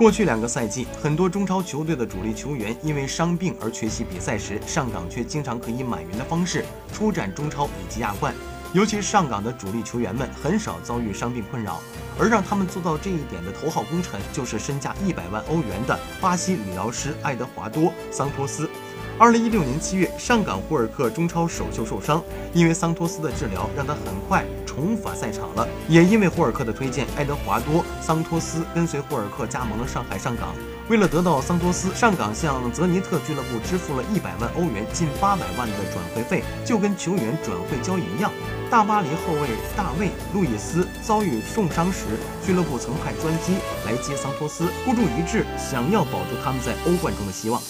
过去两个赛季，很多中超球队的主力球员因为伤病而缺席比赛时，上港却经常可以满员的方式出战中超以及亚冠。尤其上港的主力球员们很少遭遇伤病困扰，而让他们做到这一点的头号功臣，就是身价一百万欧元的巴西理疗师爱德华多·桑托斯。二零一六年七月，上港霍尔克中超首秀受伤，因为桑托斯的治疗，让他很快重返赛场了。也因为霍尔克的推荐，爱德华多·桑托斯跟随霍尔克加盟了上海上港。为了得到桑托斯，上港向泽尼特俱乐部支付了一百万欧元，近八百万的转会费，就跟球员转会交易一样。大巴黎后卫大卫·路易斯遭遇重伤时，俱乐部曾派专机来接桑托斯，孤注一掷，想要保住他们在欧冠中的希望。